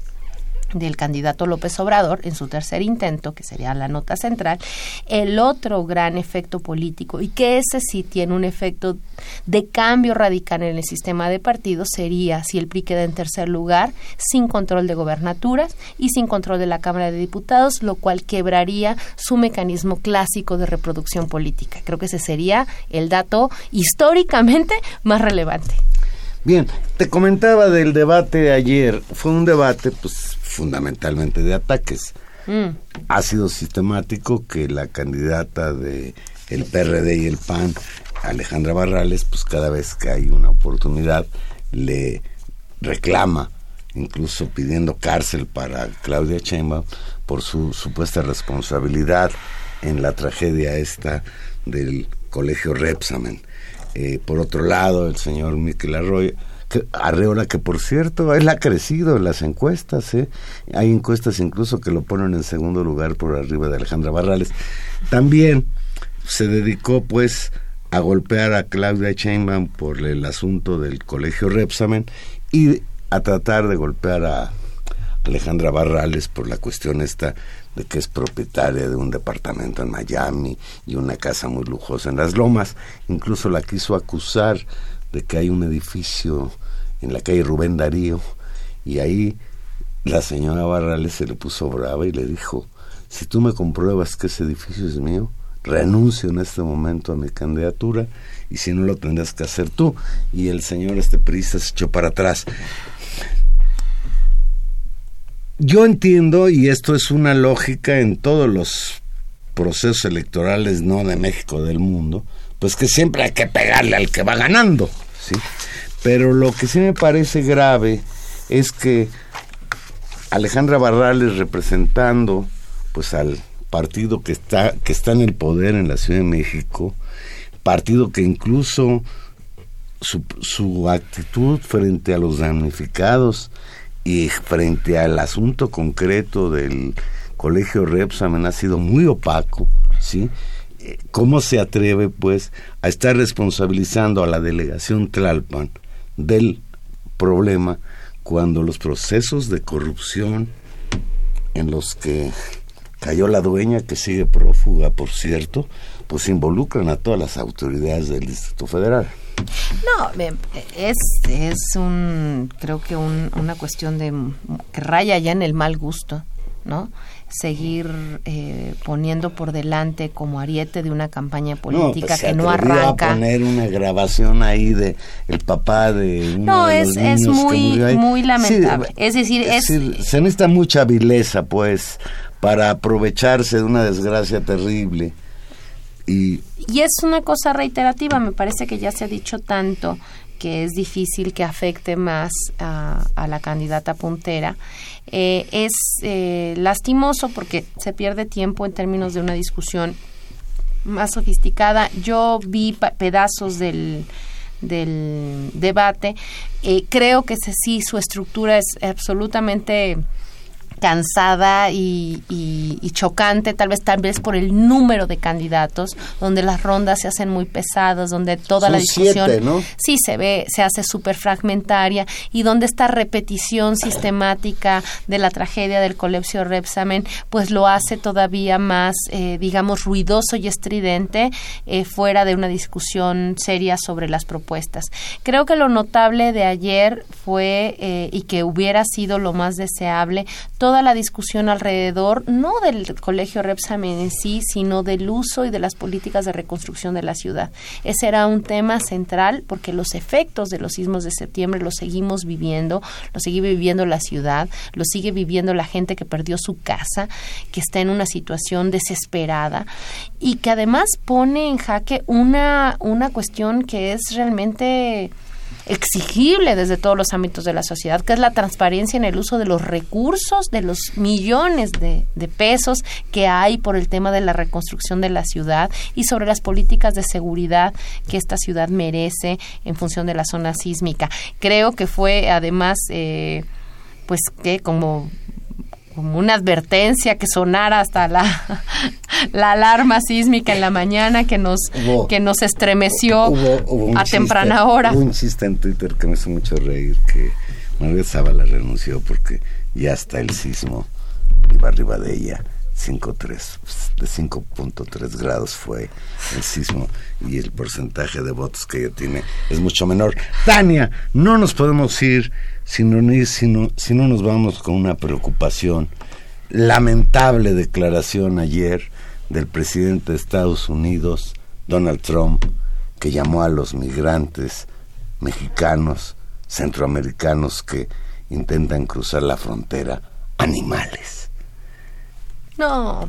del candidato López Obrador en su tercer intento, que sería la nota central, el otro gran efecto político, y que ese sí tiene un efecto de cambio radical en el sistema de partidos, sería si el PRI queda en tercer lugar, sin control de gobernaturas y sin control de la Cámara de Diputados, lo cual quebraría su mecanismo clásico de reproducción política. Creo que ese sería el dato históricamente más relevante. Bien, te comentaba del debate de ayer. Fue un debate, pues, fundamentalmente de ataques. Mm. Ha sido sistemático que la candidata de el PRD y el PAN, Alejandra Barrales, pues cada vez que hay una oportunidad le reclama, incluso pidiendo cárcel para Claudia Sheinbaum por su supuesta responsabilidad en la tragedia esta del colegio Repsamen. Eh, por otro lado, el señor Miquel Arroyo, que, Arreola, que por cierto, él ha crecido en las encuestas, ¿eh? hay encuestas incluso que lo ponen en segundo lugar por arriba de Alejandra Barrales. También se dedicó pues a golpear a Claudia Sheinbaum por el asunto del colegio Repsamen y a tratar de golpear a Alejandra Barrales por la cuestión esta de que es propietaria de un departamento en Miami y una casa muy lujosa en las lomas. Incluso la quiso acusar de que hay un edificio en la calle Rubén Darío y ahí la señora Barrales se le puso brava y le dijo, si tú me compruebas que ese edificio es mío, renuncio en este momento a mi candidatura y si no lo tendrás que hacer tú. Y el señor este prisa se echó para atrás. Yo entiendo, y esto es una lógica en todos los procesos electorales no de México, del mundo, pues que siempre hay que pegarle al que va ganando, ¿sí? Pero lo que sí me parece grave es que Alejandra Barrales representando pues al partido que está que está en el poder en la Ciudad de México, partido que incluso su, su actitud frente a los damnificados y frente al asunto concreto del colegio Repsamen ha sido muy opaco, ¿sí? ¿Cómo se atreve, pues, a estar responsabilizando a la delegación Tlalpan del problema cuando los procesos de corrupción en los que cayó la dueña, que sigue prófuga, por cierto, pues involucran a todas las autoridades del Distrito Federal? No, es, es un, creo que una cuestión de que raya ya en el mal gusto, ¿no? seguir eh, poniendo por delante como ariete de una campaña pues política que no arranca. a poner una grabación ahí de el papá de No, es, es muy muy lamentable. es decir, es, se necesita mucha vileza pues para aprovecharse de una desgracia terrible. Y, es una cosa reiterativa, me parece que ya se ha dicho tanto que es difícil que afecte más a, la candidata puntera. Eh, es eh, lastimoso porque se pierde tiempo en términos de una discusión más sofisticada. Yo vi pedazos del, del debate. Eh, creo que sí, su estructura es absolutamente cansada y, chocante, tal vez tal vez por el número de candidatos, donde las rondas se hacen muy pesadas, donde toda la discusión sí se ve, se hace súper fragmentaria y donde esta repetición sistemática de la tragedia del colegio Repsamen, pues lo hace todavía más, eh, digamos, ruidoso y estridente eh, fuera de una discusión seria sobre las propuestas. Creo que lo notable de ayer fue eh, y que hubiera sido lo más deseable toda la discusión alrededor, no del colegio Repsamen en sí, sino del uso y de las políticas de reconstrucción de la ciudad. Ese era un tema central porque los efectos de los sismos de septiembre los seguimos viviendo, los sigue viviendo la ciudad, los sigue viviendo la gente que perdió su casa, que está en una situación desesperada y que además pone en jaque una, una cuestión que es realmente exigible desde todos los ámbitos de la sociedad, que es la transparencia en el uso de los recursos, de los millones de, pesos que hay por el tema de la reconstrucción de la ciudad y sobre las políticas de seguridad que esta ciudad merece en función de la zona sísmica. Creo que fue además, eh, pues que como como una advertencia que sonara hasta la, la alarma sísmica en la mañana que nos, que nos estremeció a temprana hora. Hubo un chiste en Twitter que me hizo mucho reír que Margaret Zavala renunció porque ya está el sismo iba arriba de ella. 5.3, de 5.3 grados fue el sismo y el porcentaje de votos que ella tiene es mucho menor. Tania, no nos podemos ir si no, si no, si no nos vamos con una preocupación. Lamentable declaración ayer del presidente de Estados Unidos, Donald Trump, que llamó a los migrantes mexicanos, centroamericanos que intentan cruzar la frontera animales. No.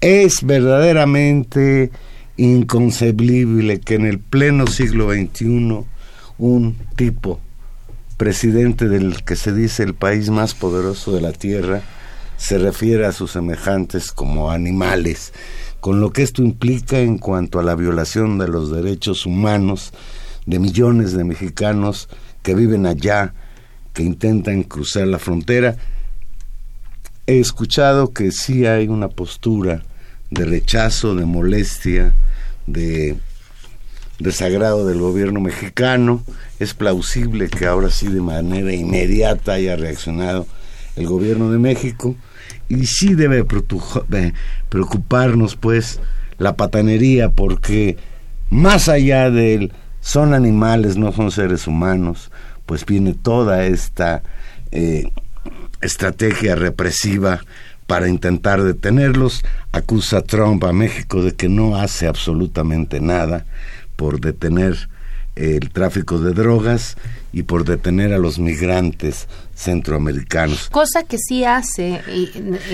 Es verdaderamente inconcebible que en el pleno siglo XXI un tipo presidente del que se dice el país más poderoso de la tierra, se refiere a sus semejantes como animales, con lo que esto implica en cuanto a la violación de los derechos humanos de millones de mexicanos que viven allá, que intentan cruzar la frontera. He escuchado que sí hay una postura de rechazo, de molestia, de desagrado del gobierno mexicano. Es plausible que ahora sí de manera inmediata haya reaccionado el gobierno de México y sí debe preocuparnos pues la patanería porque más allá del son animales, no son seres humanos, pues viene toda esta eh, estrategia represiva para intentar detenerlos. Acusa Trump a México de que no hace absolutamente nada por detener el tráfico de drogas y por detener a los migrantes centroamericanos. Cosa que sí hace.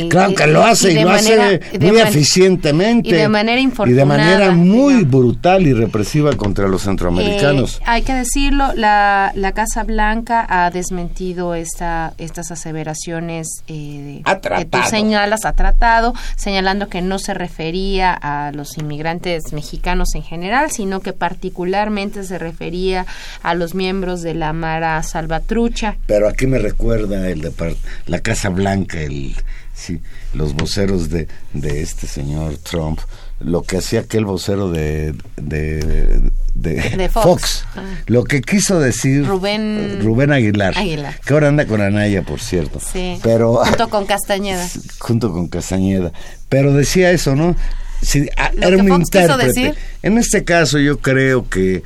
claro que lo hace y, lo hace muy eficientemente. Y de manera Y de manera muy brutal y represiva contra los centroamericanos. Eh, hay que decirlo, la, la, Casa Blanca ha desmentido esta, estas aseveraciones eh, que tú señalas, ha tratado, señalando que no se refería a los inmigrantes mexicanos en general, sino que particularmente se refería a los miembros de la Mara Salvatrucha. Pero aquí me recuerda el de la Casa Blanca, el, sí, los voceros de, de este señor Trump, lo que hacía aquel vocero de, de, Fox. Ah. Lo que quiso decir Rubén, Rubén Aguilar, que ahora anda con Anaya, por cierto. Sí, pero, junto con Castañeda. Junto con Castañeda. Pero decía eso, ¿no? Sí, era un intérprete. En este caso yo creo que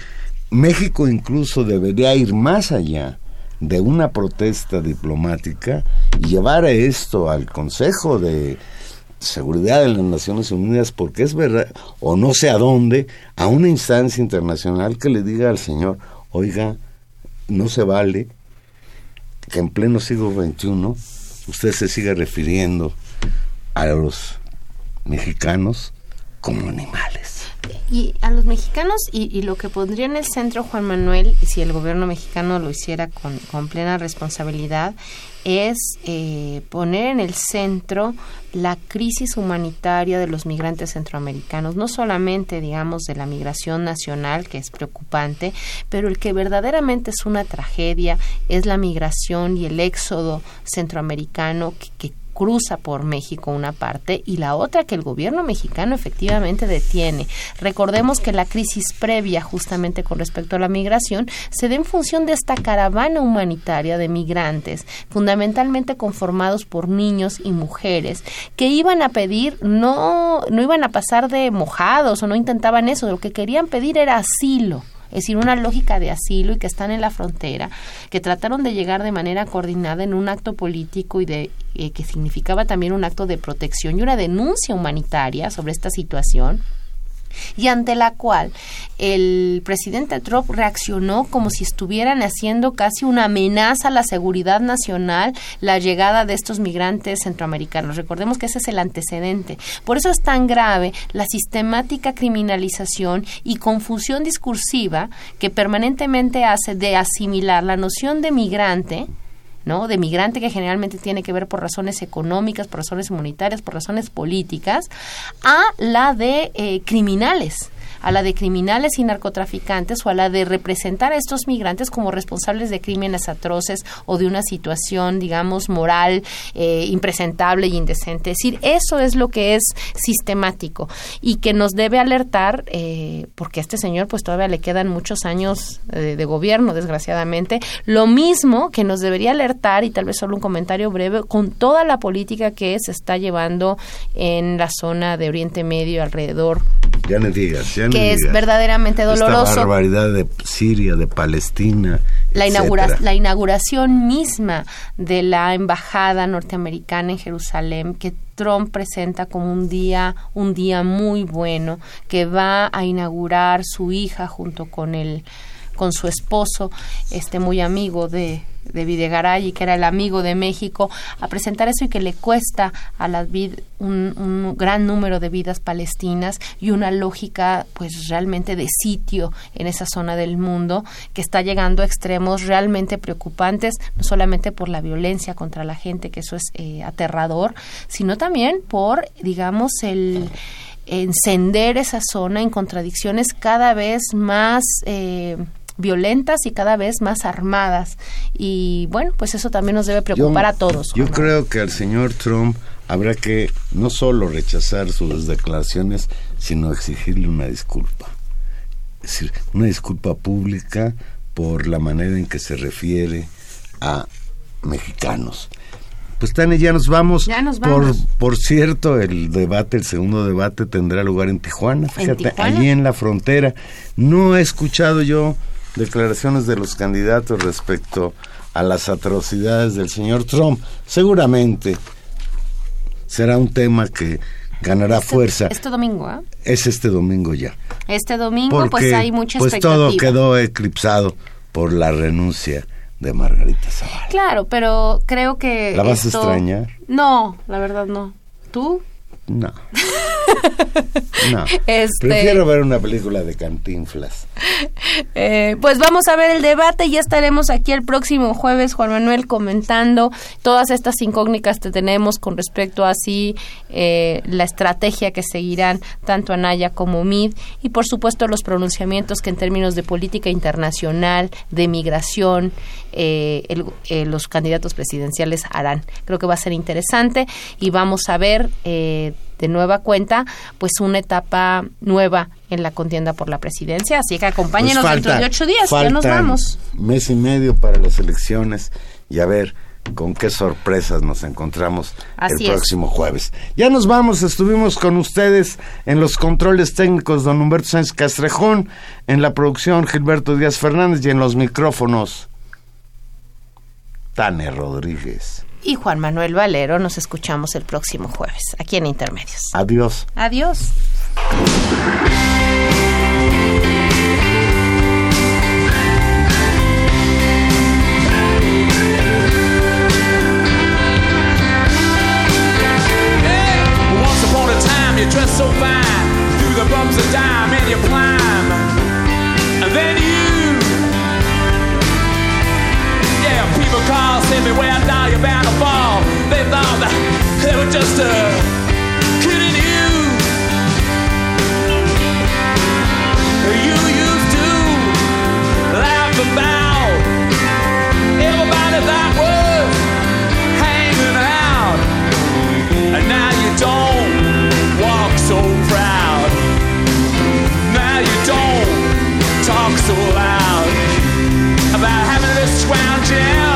México incluso debería ir más allá de una protesta diplomática llevar esto al Consejo de Seguridad de las Naciones Unidas, porque es verdad, o no sé a dónde, a una instancia internacional que le diga al señor, oiga, no se vale que en pleno siglo XXI usted se siga refiriendo a los mexicanos como animales. Y a los mexicanos, y, lo que pondría en el centro Juan Manuel, si el gobierno mexicano lo hiciera con, plena responsabilidad, es eh, poner en el centro la crisis humanitaria de los migrantes centroamericanos, no solamente, digamos, de la migración nacional, que es preocupante, pero el que verdaderamente es una tragedia es la migración y el éxodo centroamericano que, que cruza por México una parte y la otra que el gobierno mexicano efectivamente detiene. Recordemos que la crisis previa justamente con respecto a la migración se da en función de esta caravana humanitaria de migrantes, fundamentalmente conformados por niños y mujeres, que iban a pedir, no, no iban a pasar de mojados o no intentaban eso, lo que querían pedir era asilo es decir, una lógica de asilo y que están en la frontera, que trataron de llegar de manera coordinada en un acto político y de eh, que significaba también un acto de protección y una denuncia humanitaria sobre esta situación y ante la cual el presidente Trump reaccionó como si estuvieran haciendo casi una amenaza a la seguridad nacional la llegada de estos migrantes centroamericanos. Recordemos que ese es el antecedente. Por eso es tan grave la sistemática criminalización y confusión discursiva que permanentemente hace de asimilar la noción de migrante ¿no? De migrante que generalmente tiene que ver por razones económicas, por razones humanitarias, por razones políticas, a la de eh, criminales a la de criminales y narcotraficantes o a la de representar a estos migrantes como responsables de crímenes atroces o de una situación, digamos, moral eh, impresentable y indecente. Es decir, eso es lo que es sistemático y que nos debe alertar, eh, porque a este señor pues todavía le quedan muchos años eh, de gobierno, desgraciadamente, lo mismo que nos debería alertar, y tal vez solo un comentario breve, con toda la política que se está llevando en la zona de Oriente Medio alrededor. Ya no digas, ya que es verdaderamente doloroso. Esta barbaridad de Siria, de Palestina. La, la inauguración misma de la embajada norteamericana en Jerusalén, que Trump presenta como un día, un día muy bueno, que va a inaugurar su hija junto con el con su esposo, este muy amigo de, de Videgaray, que era el amigo de México, a presentar eso y que le cuesta a la vid un, un, gran número de vidas palestinas y una lógica pues realmente de sitio en esa zona del mundo que está llegando a extremos realmente preocupantes, no solamente por la violencia contra la gente, que eso es eh, aterrador, sino también por, digamos, el encender esa zona en contradicciones cada vez más eh, violentas y cada vez más armadas. Y bueno, pues eso también nos debe preocupar a todos. Yo creo que al señor Trump habrá que no solo rechazar sus declaraciones, sino exigirle una disculpa. Es decir, una disculpa pública por la manera en que se refiere a mexicanos. Pues Tania, ya nos vamos. Ya nos vamos. Por, por cierto, el debate, el segundo debate tendrá lugar en Tijuana, fíjate, allí en la frontera. No he escuchado yo declaraciones de los candidatos respecto a las atrocidades del señor Trump. Seguramente será un tema que ganará este, fuerza. Este domingo, ¿eh? Es este domingo ya. Este domingo pues hay mucha Pues todo quedó eclipsado por la renuncia de Margarita Zavala. Claro, pero creo que... ¿La vas esto- a extrañar? No, la verdad no. ¿Tú? No. No. Este- Prefiero ver una película de Cantinflas. Eh, pues vamos a ver el debate. Ya estaremos aquí el próximo jueves, Juan Manuel, comentando todas estas incógnitas que tenemos con respecto a así eh, la estrategia que seguirán tanto Anaya como Mid y por supuesto los pronunciamientos que en términos de política internacional, de migración, eh, el- eh, los candidatos presidenciales harán. Creo que va a ser interesante y vamos a ver eh, de nueva cuenta pues una etapa nueva en la contienda por la presidencia. Así que acompáñenos Pues dentro de ocho días. Ya nos vamos. Mes y medio para las elecciones y a ver con qué sorpresas nos encontramos Así el es. próximo jueves. Ya nos vamos, estuvimos con ustedes en los controles técnicos don Humberto Sánchez Castrejón, en la producción Gilberto Díaz Fernández y en los micrófonos Tane Rodríguez. Y Juan Manuel Valero, nos escuchamos el próximo jueves aquí en Intermedios. Adiós. Adiós. Once upon a time, you dressed so fine. Through the bumps of dime and you climb. Say beware, doll, you're bound to fall. They thought that they were just uh, kidding you. You used to laugh about everybody that was hanging out. And now you don't walk so proud. Now you don't talk so loud about having this scrounging